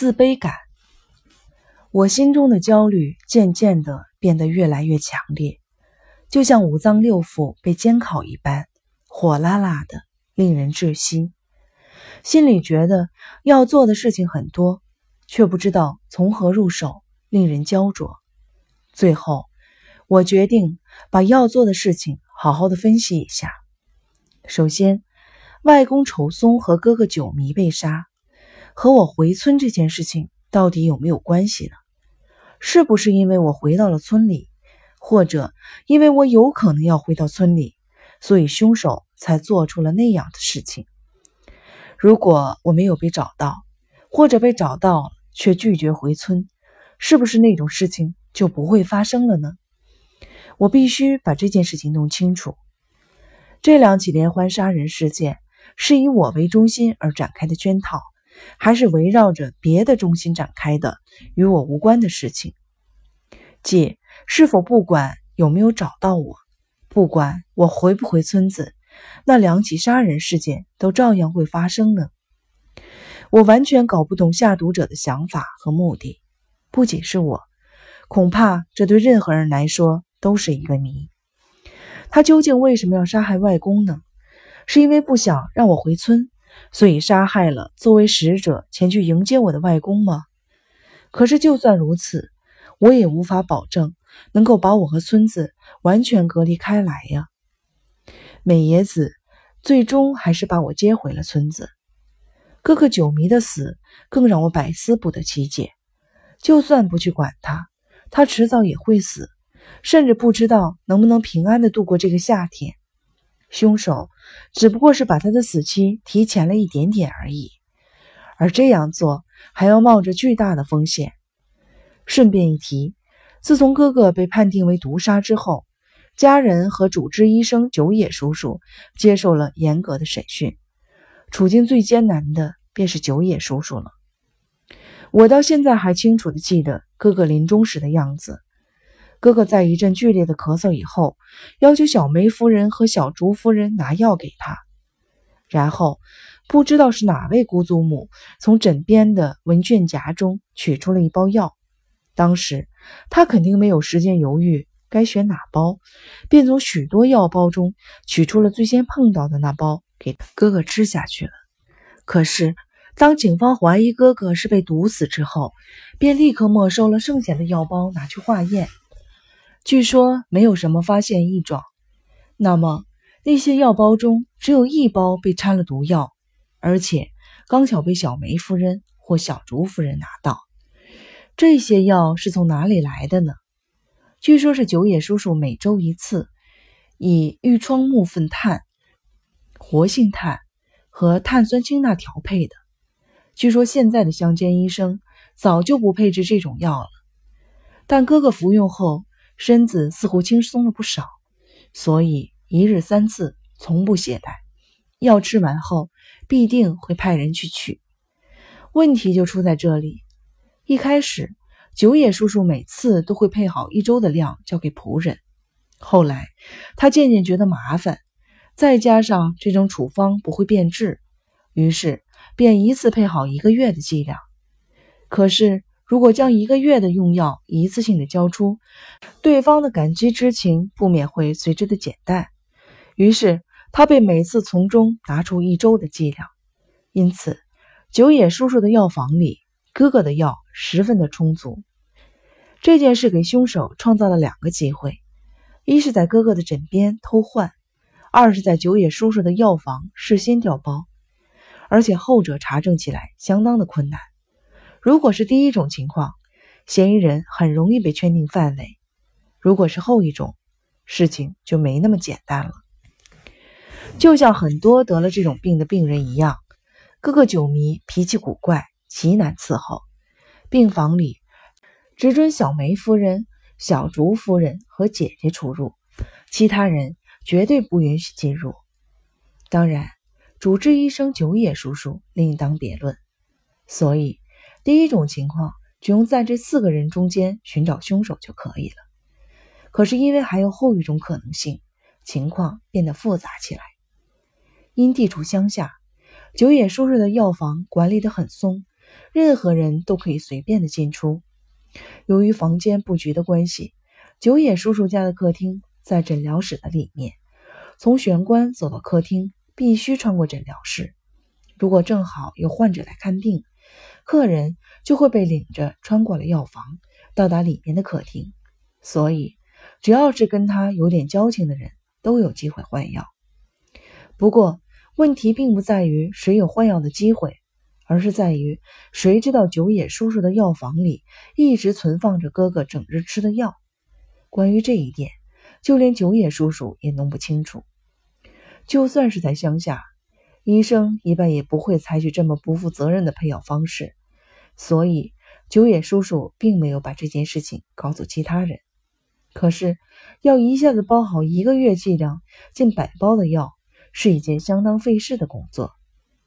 自卑感。我心中的焦虑渐渐的变得越来越强烈，就像五脏六腑被煎烤一般，火辣辣的，令人窒息。心里觉得要做的事情很多，却不知道从何入手，令人焦灼。最后，我决定把要做的事情好好的分析一下。首先，外公丑松和哥哥九迷被杀，和我回村这件事情到底有没有关系呢？是不是因为我回到了村里，或者因为我有可能要回到村里，所以凶手才做出了那样的事情？如果我没有被找到，或者被找到却拒绝回村，是不是那种事情就不会发生了呢？我必须把这件事情弄清楚。这两起连环杀人事件是以我为中心而展开的圈套，还是围绕着别的中心展开的与我无关的事情？即是否不管有没有找到我，不管我回不回村子？那两起杀人事件都照样会发生呢。我完全搞不懂下毒者的想法和目的，不仅是我，恐怕这对任何人来说都是一个谜。他究竟为什么要杀害外公呢？是因为不想让我回村，所以杀害了作为使者前去迎接我的外公吗？可是就算如此，我也无法保证能够把我和村子完全隔离开来呀。美野子最终还是把我接回了村子。哥哥九迷的死更让我百思不得其解。就算不去管他，他迟早也会死，甚至不知道能不能平安的度过这个夏天。凶手只不过是把他的死期提前了一点点而已，而这样做还要冒着巨大的风险。顺便一提，自从哥哥被判定为毒杀之后。家人和主治医生九野叔叔接受了严格的审讯，处境最艰难的便是九野叔叔了。我到现在还清楚的记得哥哥临终时的样子。哥哥在一阵剧烈的咳嗽以后，要求小梅夫人和小竹夫人拿药给他，然后不知道是哪位姑祖母从枕边的文卷夹中取出了一包药。当时他肯定没有时间犹豫。该选哪包，便从许多药包中取出了最先碰到的那包，给哥哥吃下去了。可是，当警方怀疑哥哥是被毒死之后，便立刻没收了剩下的药包，拿去化验。据说没有什么发现异状。那么，那些药包中只有一包被掺了毒药，而且刚巧被小梅夫人或小竹夫人拿到。这些药是从哪里来的呢？据说，是九野叔叔每周一次，以玉窗木粪炭、活性炭和碳酸氢钠调配的。据说现在的乡间医生早就不配置这种药了，但哥哥服用后，身子似乎轻松了不少，所以一日三次，从不懈怠。药吃完后，必定会派人去取。问题就出在这里，一开始。九野叔叔每次都会配好一周的量交给仆人，后来他渐渐觉得麻烦，再加上这种处方不会变质，于是便一次配好一个月的剂量。可是如果将一个月的用药一次性的交出，对方的感激之情不免会随之的减淡，于是他被每次从中拿出一周的剂量。因此，九野叔叔的药房里。哥哥的药十分的充足，这件事给凶手创造了两个机会：一是在哥哥的枕边偷换，二是在九野叔叔的药房事先调包。而且后者查证起来相当的困难。如果是第一种情况，嫌疑人很容易被圈定范围；如果是后一种，事情就没那么简单了。就像很多得了这种病的病人一样，哥哥酒迷，脾气古怪。极难伺候，病房里只准小梅夫人、小竹夫人和姐姐出入，其他人绝对不允许进入。当然，主治医生九野叔叔另当别论。所以，第一种情况只用在这四个人中间寻找凶手就可以了。可是，因为还有后一种可能性，情况变得复杂起来。因地处乡下，九野叔叔的药房管理得很松。任何人都可以随便的进出。由于房间布局的关系，九野叔叔家的客厅在诊疗室的里面。从玄关走到客厅，必须穿过诊疗室。如果正好有患者来看病，客人就会被领着穿过了药房，到达里面的客厅。所以，只要是跟他有点交情的人，都有机会换药。不过，问题并不在于谁有换药的机会，而是在于谁知道九野叔叔的药房里一直存放着哥哥整日吃的药。关于这一点，就连九野叔叔也弄不清楚。就算是在乡下，医生一般也不会采取这么不负责任的配药方式。所以，九野叔叔并没有把这件事情告诉其他人。可是，要一下子包好一个月剂量、近百包的药。是一件相当费事的工作，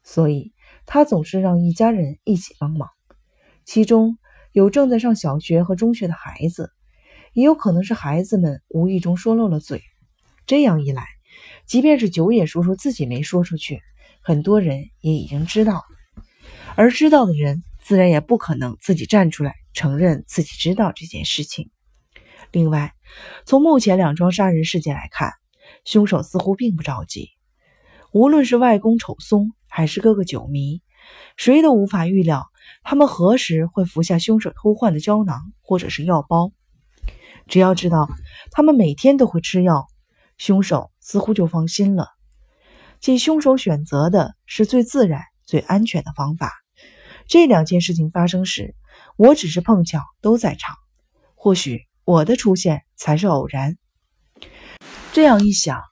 所以他总是让一家人一起帮忙。其中有正在上小学和中学的孩子，也有可能是孩子们无意中说漏了嘴。这样一来，即便是九野叔叔自己没说出去，很多人也已经知道。而知道的人自然也不可能自己站出来承认自己知道这件事情。另外，从目前两桩杀人事件来看，凶手似乎并不着急。无论是外公丑松还是哥哥九迷，谁都无法预料他们何时会服下凶手偷换的胶囊或者是药包。只要知道他们每天都会吃药，凶手似乎就放心了。即凶手选择的是最自然、最安全的方法。这两件事情发生时，我只是碰巧都在场，或许我的出现才是偶然。这样一想，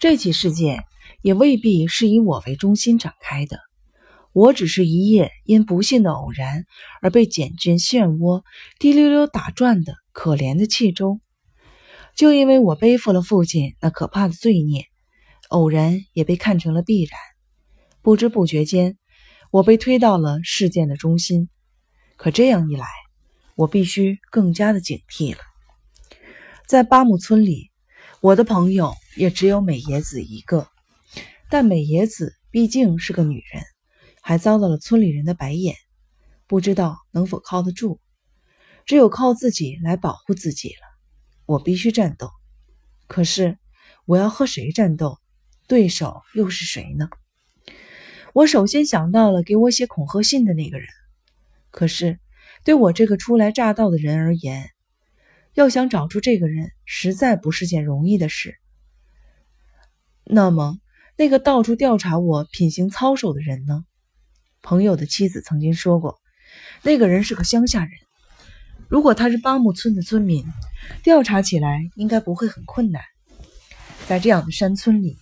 这起事件。也未必是以我为中心展开的，我只是一夜因不幸的偶然而被卷进漩涡，滴溜溜打转的可怜的气舟。就因为我背负了父亲那可怕的罪孽，偶然也被看成了必然。不知不觉间，我被推到了事件的中心。可这样一来，我必须更加的警惕了。在巴木村里，我的朋友也只有美野子一个。但美野子毕竟是个女人，还遭到了村里人的白眼，不知道能否靠得住。只有靠自己来保护自己了。我必须战斗，可是我要和谁战斗？对手又是谁呢？我首先想到了给我写恐吓信的那个人。可是对我这个初来乍到的人而言，要想找出这个人，实在不是件容易的事。那么。那个到处调查我品行操守的人呢？朋友的妻子曾经说过，那个人是个乡下人。如果他是巴木村的村民，调查起来应该不会很困难。在这样的山村里，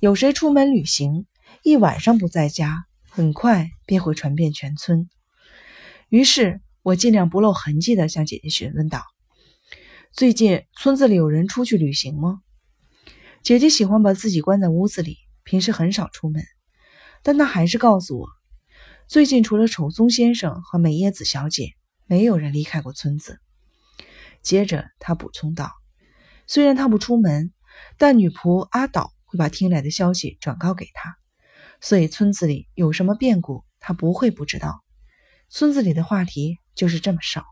有谁出门旅行，一晚上不在家，很快便会传遍全村。于是我尽量不露痕迹地向姐姐询问道：“最近村子里有人出去旅行吗？”姐姐喜欢把自己关在屋子里。平时很少出门，但她还是告诉我，最近除了丑松先生和美叶子小姐，没有人离开过村子。接着她补充道：“虽然她不出门，但女仆阿岛会把听来的消息转告给他，所以村子里有什么变故，他不会不知道。村子里的话题就是这么少。”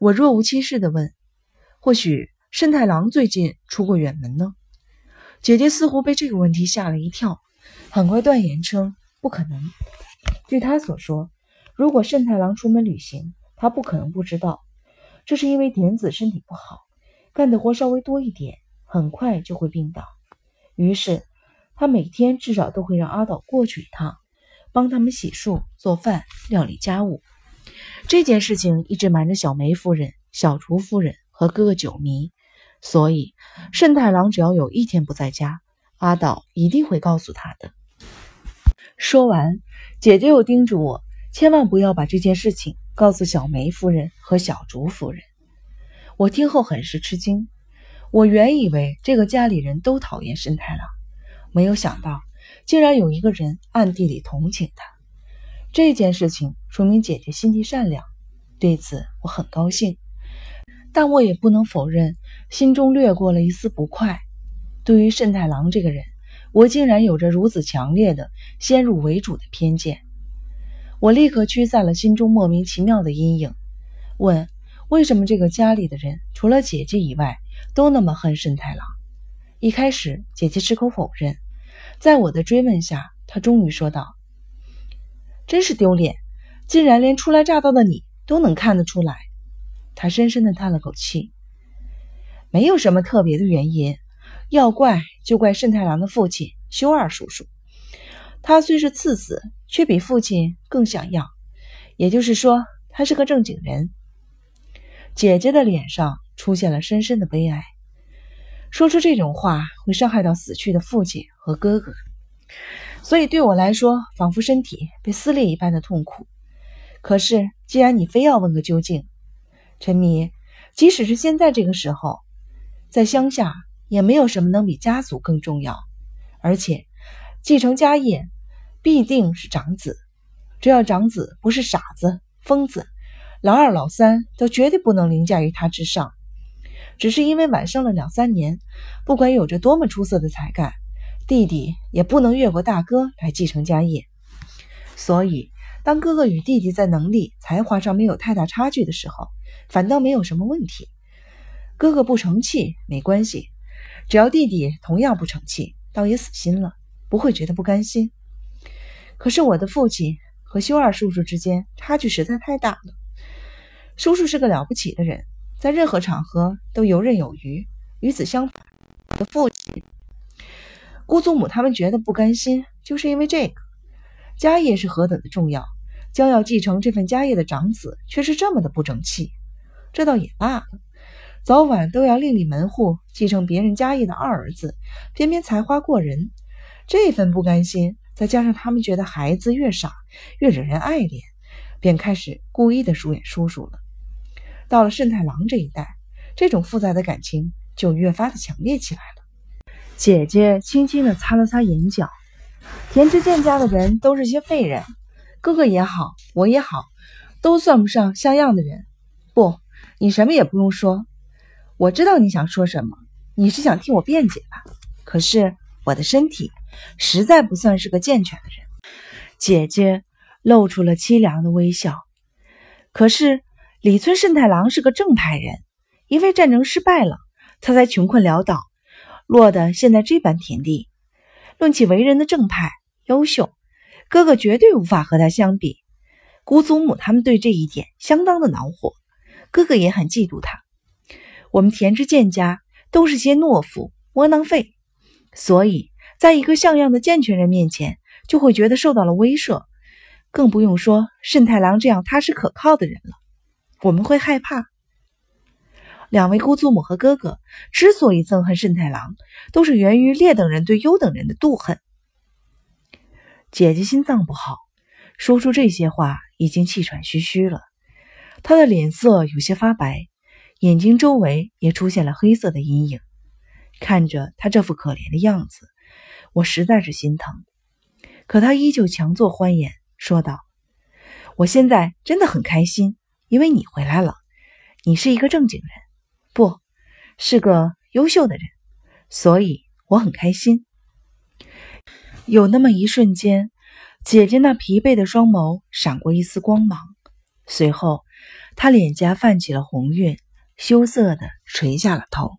我若无其事地问：“或许慎太郎最近出过远门呢？”姐姐似乎被这个问题吓了一跳，很快断言称不可能。据她所说，如果慎太郎出门旅行，她不可能不知道。这是因为点子身体不好，干的活稍微多一点，很快就会病倒。于是他每天至少都会让阿岛过去一趟，帮他们洗漱、做饭、料理家务。这件事情一直瞒着小梅夫人、小厨夫人和哥哥九迷。所以，慎太郎只要有一天不在家，阿岛一定会告诉他的。说完，姐姐又叮嘱我，千万不要把这件事情告诉小梅夫人和小竹夫人。我听后很是吃惊，我原以为这个家里人都讨厌慎太郎，没有想到竟然有一个人暗地里同情他。这件事情说明姐姐心地善良，对此我很高兴。但我也不能否认，心中掠过了一丝不快。对于慎太郎这个人，我竟然有着如此强烈的先入为主的偏见。我立刻驱散了心中莫名其妙的阴影，问：为什么这个家里的人除了姐姐以外，都那么恨慎太郎？一开始，姐姐矢口否认，在我的追问下，她终于说道：“真是丢脸，竟然连初来乍到的你都能看得出来。”她深深的叹了口气，没有什么特别的原因，要怪就怪慎太郎的父亲修二叔叔。他虽是次子，却比父亲更想要，也就是说，他是个正经人。姐姐的脸上出现了深深的悲哀，说出这种话会伤害到死去的父亲和哥哥，所以对我来说，仿佛身体被撕裂一般的痛苦。可是，既然你非要问个究竟，陈迷，即使是现在这个时候，在乡下也没有什么能比家族更重要，而且继承家业。必定是长子，只要长子不是傻子、疯子，老二、老三都绝对不能凌驾于他之上。只是因为晚生了两三年，不管有着多么出色的才干，弟弟也不能越过大哥来继承家业。所以，当哥哥与弟弟在能力、才华上没有太大差距的时候，反倒没有什么问题。哥哥不成器没关系，只要弟弟同样不成器，倒也死心了，不会觉得不甘心。可是我的父亲和修二叔叔之间差距实在太大了。叔叔是个了不起的人，在任何场合都游刃有余。与此相反，我的父亲、姑祖母他们觉得不甘心，就是因为这个家业是何等的重要，将要继承这份家业的长子却是这么的不争气。这倒也罢了，早晚都要另立门户继承别人家业的二儿子，偏偏才华过人，这份不甘心。再加上他们觉得孩子越傻越惹人爱怜，便开始故意的疏远叔叔了。到了慎太郎这一代，这种复杂的感情就越发的强烈起来了。姐姐轻轻的擦了擦眼角，田之健家的人都是些废人，哥哥也好，我也好，都算不上像样的人。不，你什么也不用说，我知道你想说什么，你是想替我辩解吧？可是我的身体。实在不算是个健全的人，姐姐露出了凄凉的微笑。可是李村慎太郎是个正派人，因为战争失败了，他才穷困潦倒，落得现在这般田地。论起为人的正派、优秀，哥哥绝对无法和他相比。姑祖母他们对这一点相当的恼火，哥哥也很嫉妒他。我们田之健家都是些懦夫、窝囊废，所以。在一个像样的健全人面前，就会觉得受到了威慑，更不用说慎太郎这样踏实可靠的人了。我们会害怕。两位姑祖母和哥哥之所以憎恨慎太郎，都是源于劣等人对优等人的妒恨。姐姐心脏不好，说出这些话已经气喘吁吁了，她的脸色有些发白，眼睛周围也出现了黑色的阴影。看着她这副可怜的样子。我实在是心疼，可他依旧强作欢颜，说道：“我现在真的很开心，因为你回来了。你是一个正经人，不是个优秀的人，所以我很开心。”有那么一瞬间，姐姐那疲惫的双眸闪过一丝光芒，随后她脸颊泛起了红晕，羞涩的垂下了头。